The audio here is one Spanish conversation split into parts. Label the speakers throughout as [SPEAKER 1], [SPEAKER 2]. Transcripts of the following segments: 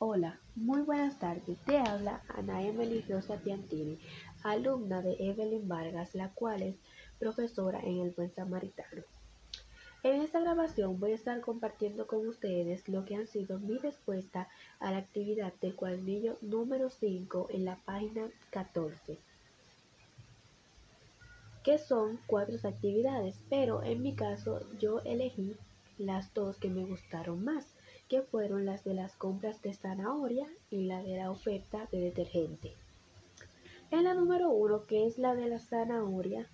[SPEAKER 1] Hola, muy buenas tardes. Te habla Ana Emily Rosa Piantini, alumna de Evelyn Vargas, la cual es profesora en el Buen Samaritano. En esta grabación voy a estar compartiendo con ustedes lo que han sido mi respuesta a la actividad del cuadernillo número 5 en la página 14, que son cuatro actividades, pero en mi caso yo elegí las dos que me gustaron más que fueron las de las compras de zanahoria y la de la oferta de detergente. En la número uno, que es la de la zanahoria,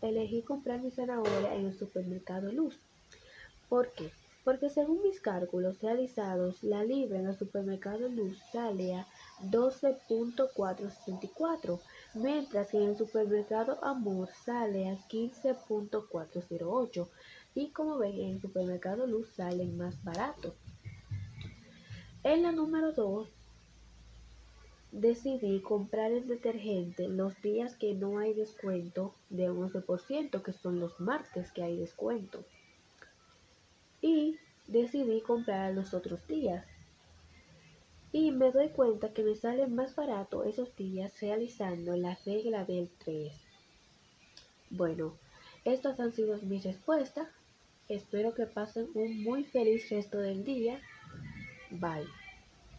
[SPEAKER 1] elegí comprar mi zanahoria en el supermercado Luz. ¿Por qué? Porque según mis cálculos realizados, la libra en el supermercado Luz sale a 12.464, mientras que en el supermercado Amor sale a 15.408. Y como ven, en el supermercado Luz salen más barato. En la número 2, decidí comprar el detergente los días que no hay descuento de 11%, que son los martes que hay descuento. Y decidí comprar los otros días. Y me doy cuenta que me sale más barato esos días realizando la regla del 3. Bueno, estas han sido mis respuestas. Espero que pasen un muy feliz resto del día. Bye.